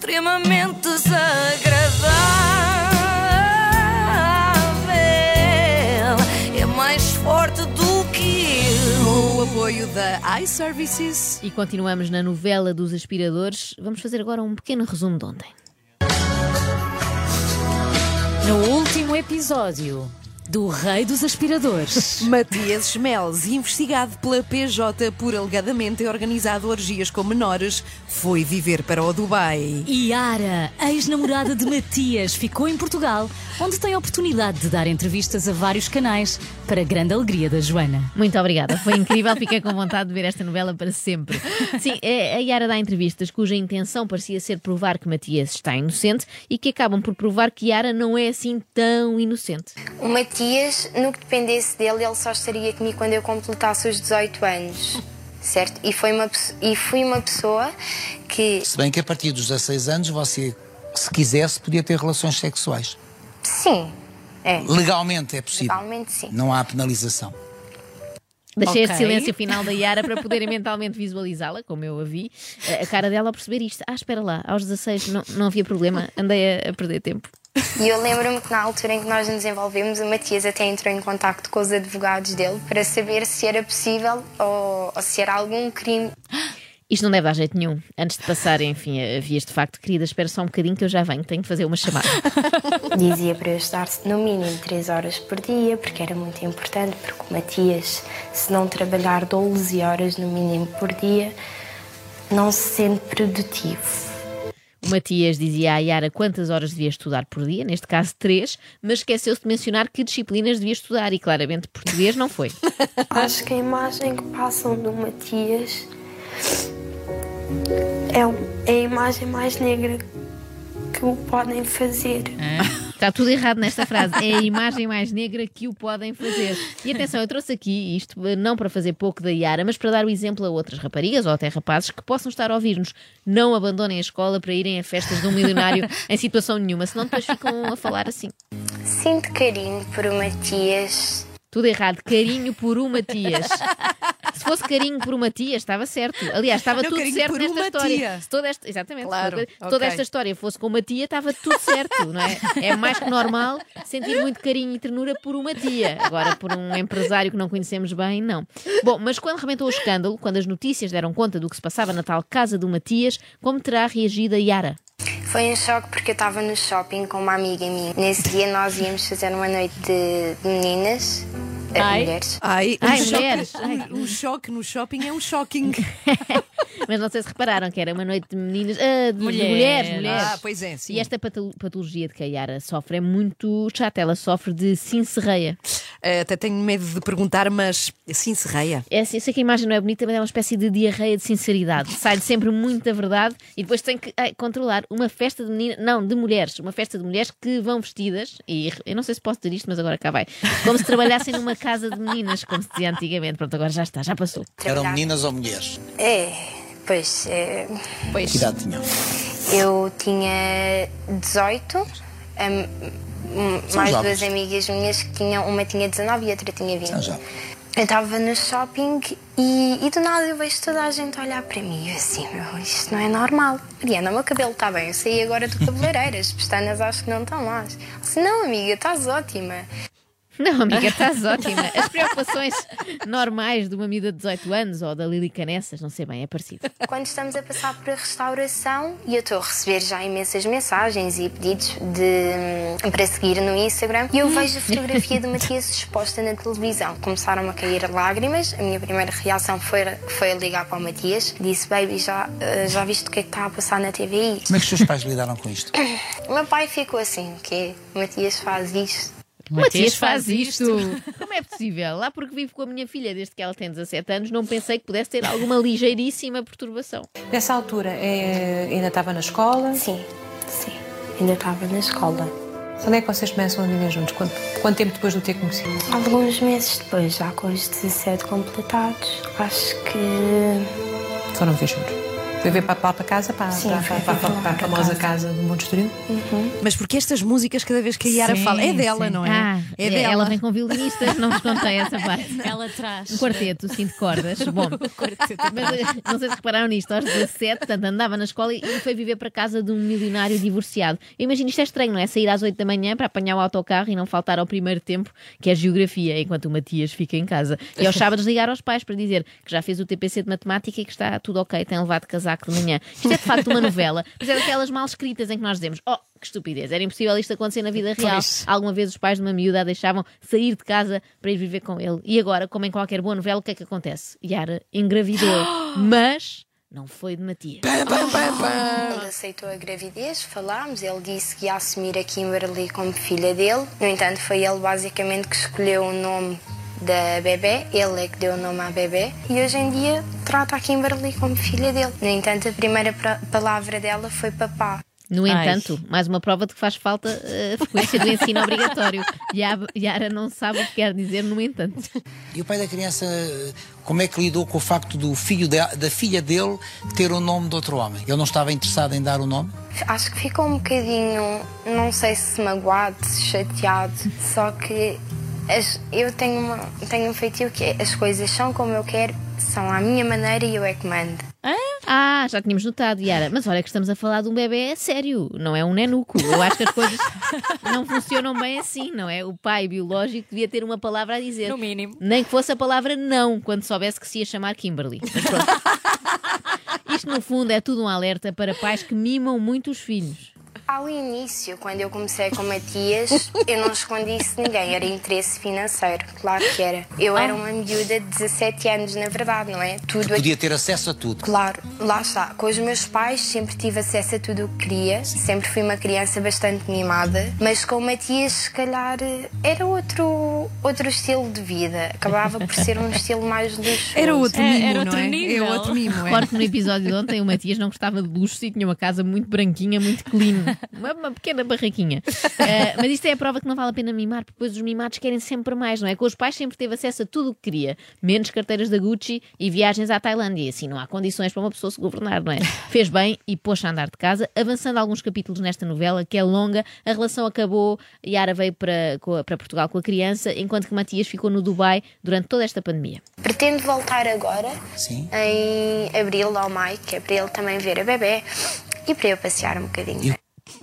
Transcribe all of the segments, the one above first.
extremamente desagradável. É mais forte do que eu. Com o apoio da iServices. E continuamos na novela dos aspiradores. Vamos fazer agora um pequeno resumo de ontem. No último episódio do Rei dos Aspiradores. Matias Schmelz, investigado pela PJ por alegadamente ter organizado orgias com menores, foi viver para o Dubai. Yara, ex-namorada de Matias, ficou em Portugal, onde tem a oportunidade de dar entrevistas a vários canais, para grande alegria da Joana. Muito obrigada, foi incrível, fiquei com vontade de ver esta novela para sempre. Sim, é- a Yara dá entrevistas cuja intenção parecia ser provar que Matias está inocente e que acabam por provar que Yara não é assim tão inocente. O Matias, no que dependesse dele, ele só estaria comigo quando eu completasse os 18 anos. Certo? E, foi uma, e fui uma pessoa que, Se bem que a partir dos 16 anos você, se quisesse, podia ter relações sexuais. sim, é, Legalmente é possível. legalmente sim. Não há penalização. Deixei este Ok. silêncio final da Yara para poderem mentalmente visualizá-la, como eu a vi. A cara dela ao perceber isto. Ah, espera lá, aos 16 não, não havia problema, andei a, a perder tempo. E eu lembro-me que na altura em que nós nos envolvemos, o Matias até entrou em contacto com os advogados dele para saber se era possível ou, ou se era algum crime. Isto não deve dar jeito nenhum. Antes de passar, enfim, a vias de facto, querida, espera só um bocadinho que eu já venho, tenho que fazer uma chamada. Dizia para eu estar no mínimo 3 horas por dia, porque era muito importante, porque o Matias, se não trabalhar 12 horas no mínimo por dia, não se sente produtivo. O Matias dizia à Yara quantas horas devia estudar por dia, neste caso três, mas esqueceu-se de mencionar que disciplinas devia estudar e claramente português não foi. Acho que a imagem que passam do Matias é, é a imagem mais negra que o podem fazer. Está tudo errado nesta frase. É a imagem mais negra que o podem fazer. E atenção, eu trouxe aqui isto eh, não para fazer pouco da Yara, mas para dar o exemplo a outras raparigas ou até rapazes que possam estar a ouvir-nos. Não abandonem a escola para irem a festas de um milionário em situação nenhuma, senão depois ficam a falar assim. Sinto carinho por o Matias. Tudo errado. Carinho por o Matias. Se fosse carinho por o Matias, estava certo. Aliás, estava Não, tudo certo por nesta uma história. tia. Se toda esta, exatamente. Claro, se toda, toda ok. esta história fosse com uma tia, estava tudo certo, não é? É mais que normal sentir muito carinho e ternura por uma tia. Agora, por um empresário que não conhecemos bem, não. Bom, mas quando rebentou o escândalo, quando as notícias deram conta do que se passava na tal casa do Matias, como terá reagido a Yara? Foi um choque porque eu estava no shopping com uma amiga minha. Nesse dia nós íamos fazer uma noite de meninas, de Ai. mulheres. Ai, Ai, um, choque, mulheres. um- um choque no shopping é um shocking. Mas não sei se repararam que era uma noite de meninas, ah, de Mulheres. mulheres, mulheres. Ah, pois é, sim. E esta patolo- patologia de que a Yara sofre é muito chata. Ela sofre de cincerreia. Eh, Até tenho medo de perguntar, mas sim, serreia. É assim, eu sei que a imagem não é bonita, mas é uma espécie de diarreia de sinceridade. Sai-lhe sempre muita verdade e depois tem que ai, controlar uma festa de meninas, não, de mulheres, uma festa de mulheres que vão vestidas, e eu não sei se posso dizer isto, mas agora cá vai, como se trabalhassem numa casa de meninas, como se dizia antigamente. Pronto, agora já está, já passou. Eram meninas ou mulheres? É, pois, é, Que idade tinham? eu tinha 18, hum, hum, São mais jovens. duas amigas minhas que tinham, uma tinha 19 e outra tinha 20. São. Eu estava no shopping e, e do nada eu vejo toda a gente a olhar para mim e eu assim, meu, isto não é normal. Mariana, o meu cabelo está bem, eu saí agora do cabeleireiro, as pestanas acho que não estão. Eu Assim, não, amiga, estás ótima. Não, amiga, estás ótima. As preocupações normais de uma amiga de 18 anos ou da Lili Canessas, não sei bem, é parecido. Quando estamos a passar por a restauração e eu estou a receber já imensas mensagens e pedidos de, hum, para seguir no Instagram e eu vejo a fotografia do Matias exposta na televisão. Começaram a cair lágrimas. A minha primeira reação foi, foi ligar para o Matias. Disse, baby, já, eh, já viste o que é que está a passar na TVI? Como é que os seus pais lidaram com isto? O meu pai ficou assim, que o Matias faz isto. Matias faz isto. Como é possível? Lá porque vivo com a minha filha desde que ela tem 17 anos, não pensei que pudesse ter alguma ligeiríssima perturbação. Nessa altura, é, ainda estava na escola. Sim, sim. Ainda estava na escola. Quando é que vocês começam a viver juntos? Quanto, quanto tempo depois de o ter conhecido? Alguns meses depois, já com os 17 completados, acho que Foram viver juntos. Foi ver para, para, para casa, para, Sim, para, para, para, para para a famosa casa. do Monte Estoril. Mas porque estas músicas, cada vez que a Yara Sim, fala, é dela, sim. não é? Ah, é é- dela. ela vem com violinistas, não vos contei essa parte. Ela traz. Um quarteto, de cordas. Bom, mas não sei se repararam nisto, aos 17, portanto, andava na escola e foi viver para casa de um milionário divorciado. Eu imagino isto é estranho, não é? Sair às 8 da manhã para apanhar o autocarro e não faltar ao primeiro tempo, que é geografia, enquanto o Matias fica em casa. E aos sábados ligar aos pais para dizer que já fez o TPC de matemática e que está tudo ok, tem levado casaco de manhã. Isto é de facto uma novela, mas é daquelas mal escritas em que nós dizemos: Oh, que estupidez, era impossível isto acontecer na vida real. Pois. Alguma vez os pais de uma miúda a deixavam sair de casa para ir viver com ele. E agora, como em qualquer boa novela, o que é que acontece? Yara engravidou, mas não foi de Matias. Ele aceitou a gravidez, falámos, ele disse que ia assumir a Kimberly como filha dele. No entanto, foi ele basicamente que escolheu o nome da bebê, ele é que deu o nome à bebê e hoje em dia trata a Kimberly como filha dele. No entanto, a primeira palavra dela foi papá. No Ai. entanto, mais uma prova de que faz falta eh, a frequência do ensino obrigatório. E Yara não sabe o que quer dizer, no entanto. E o pai da criança, como é que lidou com o facto do filho de- da filha dele ter o nome de outro homem? Ele não estava interessado em dar o nome? Acho que ficou um bocadinho, não sei se magoado, se chateado, só que as- eu tenho, uma, tenho um feitio que é as coisas são como eu quero, são à minha maneira e eu é que mando. Ah, já tínhamos notado, Yara. Mas olha que estamos a falar de um bebê sério, não é um nenuco. Eu acho que as coisas não funcionam bem assim, não é? O pai biológico devia ter uma palavra a dizer. No mínimo. Nem que fosse a palavra não, quando soubesse que se ia chamar Kimberly. Mas pronto. Isto, no fundo, é tudo um alerta para pais que mimam muito os filhos. Ao início, quando eu comecei com o Matias, eu não escondi isso de ninguém, era interesse financeiro, claro que era. Eu era uma miúda de 17 anos, na verdade, não é? Tudo aqui. Podia ter acesso a tudo. Claro, lá está. Com os meus pais sempre tive acesso a tudo o que queria, sempre fui uma criança bastante mimada, mas com o Matias, se calhar, era outro, outro estilo de vida. Acabava por ser um estilo mais luxuoso. Era outro É, mimo, era não outro é? nível. É outro mimo, é. Claro que no episódio de ontem o Matias não gostava de luxo e tinha uma casa muito branquinha, muito clean. Uma, uma pequena barraquinha. Eh, mas isto é a prova que não vale a pena mimar, porque depois os mimados querem sempre mais, não é? Com os pais sempre teve acesso a tudo o que queria, menos carteiras da Gucci e viagens à Tailândia. E assim não há condições para uma pessoa se governar, não é? Fez bem e pôs-se a andar de casa, avançando alguns capítulos nesta novela, que é longa. A relação acabou, Yara veio para, para Portugal com a criança, enquanto que Matias ficou no Dubai durante toda esta pandemia. Pretendo voltar agora, Sim. em abril ou maio, que é para ele também ver a bebê e para eu passear um bocadinho.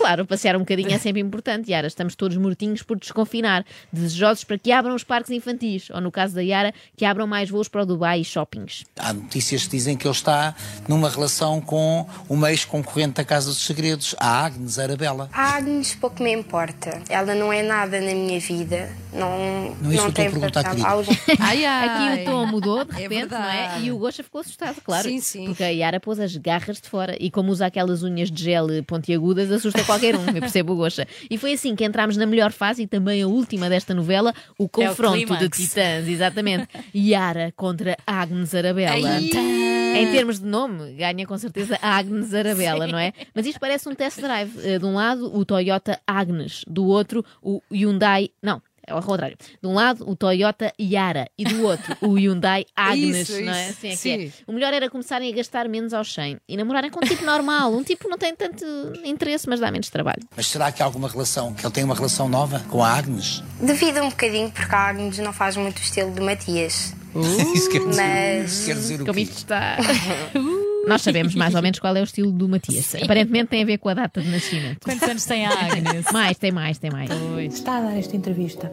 Claro, passear um bocadinho é sempre importante, Yara. Estamos todos mortinhos por desconfinar, desejosos para que abram os parques infantis, ou no caso da Yara, que abram mais voos para o Dubai e shoppings. Há notícias que dizem que ele está numa relação com uma ex-concorrente da Casa dos Segredos, a Agnes Arabella. A Agnes pouco me importa. Ela não é nada na minha vida. Não, Não é isso não que eu tem estou a perguntar, algum. Ai, ai. Aqui o tom mudou de É repente, não é? E o Gosha ficou assustado, claro. Sim, sim. Porque a Yara pôs as garras de fora e, como usa aquelas unhas de gel pontiagudas, assusta qualquer um. Eu percebo o Gosha. E foi assim que entramos na melhor fase e também a última desta novela, o confronto de clímax. titãs, exatamente. Yara contra Agnes Arabella. Em termos de nome, ganha com certeza a Agnes Arabella, não é? Mas isto parece um test drive. Eh, De um lado, o Toyota Agnes, do outro, o Hyundai. Não. É ao contrário. De um lado, o Toyota Yara e do outro, o Hyundai Agnes. Isso, não é? isso. Assim é que é. Sim. O melhor era começarem a gastar menos aos 100 e namorarem com um tipo normal. Um tipo que não tem tanto interesse, mas dá menos trabalho. Mas será que há alguma relação, que ele tem uma relação nova com a Agnes? Devido um bocadinho, porque a Agnes não faz muito o estilo do Matias. Isso quer dizer, Mas- isso quer dizer o Como isto está. Nós sabemos mais ou menos qual é o estilo do Matias. Aparentemente tem a ver com a data de nascimento. Quantos anos tem a Agnes? Mais, tem mais, tem mais. Está a dar esta entrevista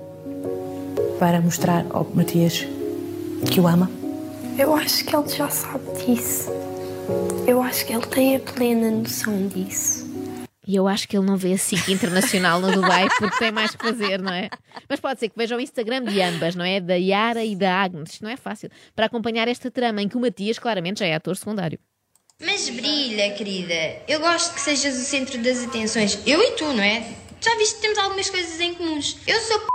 para mostrar ao Matias que o ama. Eu acho que ele já sabe disso. Eu acho que ele tem a plena noção disso. E eu acho que ele não vê a SIC internacional no Dubai porque tem mais que fazer, não é? Mas pode ser que veja o Instagram de ambas, não é? Da Yara e da Agnes. Isto não é fácil. Para acompanhar esta trama em que o Matias claramente já é ator secundário. Mas brilha, querida. Eu gosto que sejas o centro das atenções. Eu e tu, não é? Já viste que temos algumas coisas em comuns. Eu sou p...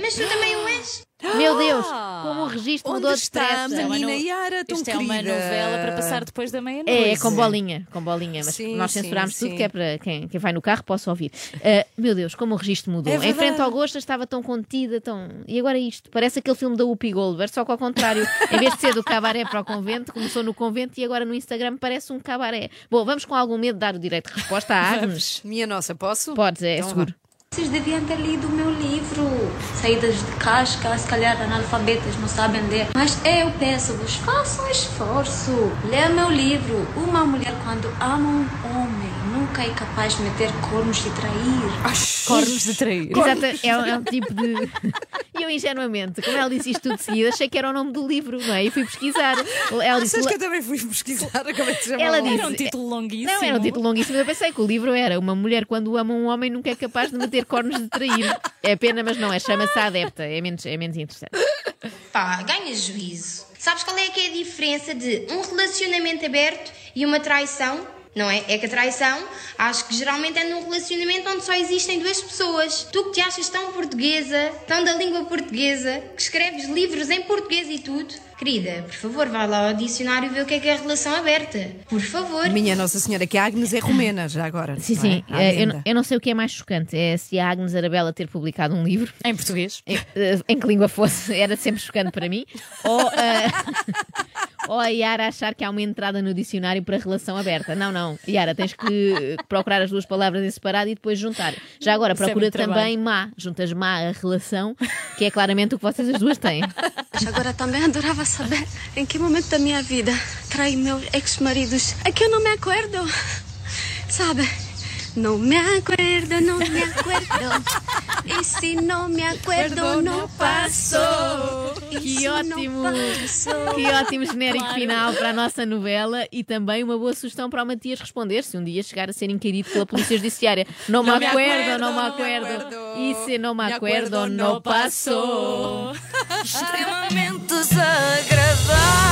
mas tu também o és. Meu Deus, como o registro Onde mudou está a menina no- Yara, tão Isto é uma querida? novela para passar depois da meia-noite. É, com bolinha, com bolinha, mas Sim, nós sim, censurámos tudo sim. que é para quem, quem vai no carro possa ouvir. Ah, meu Deus, como o registro mudou. É em frente ao Gosto estava tão contida, tão. E agora isto? Parece aquele filme da Whoopi Goldberg, só que ao contrário. em vez de ser do cabaré para o convento, começou no convento e agora no Instagram parece um cabaré. Bom, vamos com algum medo de dar o direito de resposta à Agnes? Minha nossa, posso? Podes, é Então seguro. Vocês deviam ter lido o meu livro. Saídas de casca, se calhar analfabetas não sabem ler. Mas eu peço-vos, façam um esforço. Leia meu livro. Uma mulher, quando ama um homem, nunca é capaz de meter cornos e trair. Cornos de trair. Exato, é, um- é um tipo de. E eu, ingenuamente, como ela disse isto tudo de seguida, achei que era o nome do livro, não é? E fui pesquisar. Ela disse. Sabes que eu também fui pesquisar, acabei de chamar Ela disse- Era um título longuíssimo. Não, era um título longuíssimo. Eu pensei que o livro era Uma mulher quando ama um homem nunca é capaz de meter cornos de trair. É pena, mas não é. Chama-se a adepta. É menos, é menos interessante. Pá, ganha juízo. Sabes qual é que é a diferença de um relacionamento aberto e uma traição? Não é? É que a traição, acho que geralmente é num relacionamento onde só existem duas pessoas. Tu que te achas tão portuguesa, tão da língua portuguesa, que escreves livros em português e tudo. Querida, por favor, vá lá ao dicionário ver o que é que é relação aberta. Por favor. Minha Nossa Senhora, que a Agnes é romena, já agora. Sim, não sim. é? Eu, não- eu não sei o que é mais chocante. É se a Agnes Arabella ter publicado um livro. Em português. Em, eh, em que língua fosse, era sempre chocante para mim. Ou, eh, ou a Yara achar que há uma entrada no dicionário para relação aberta. Não, não. Yara, tens que procurar as duas palavras em separado e depois juntar. Já agora, Isso é procura muito também má. Juntas má a relação, que é claramente o que vocês as duas têm. Agora também adorava saber em que momento da minha vida traí meus ex-maridos. É que eu não me acordo. Sabe? Não me acordo, não me acordo. E se não me acordo, não passou. Que ótimo! passou? Que ótimo genérico final para a nossa novela e também uma boa sugestão para o Matias responder se um dia chegar a ser inquirido pela Polícia Judiciária. Não, me Não me acuerdo, acuerdo, não me acuerdo. acuerdo. E se não me Me acuerdo, acuerdo, não não passou. extremamente desagradável.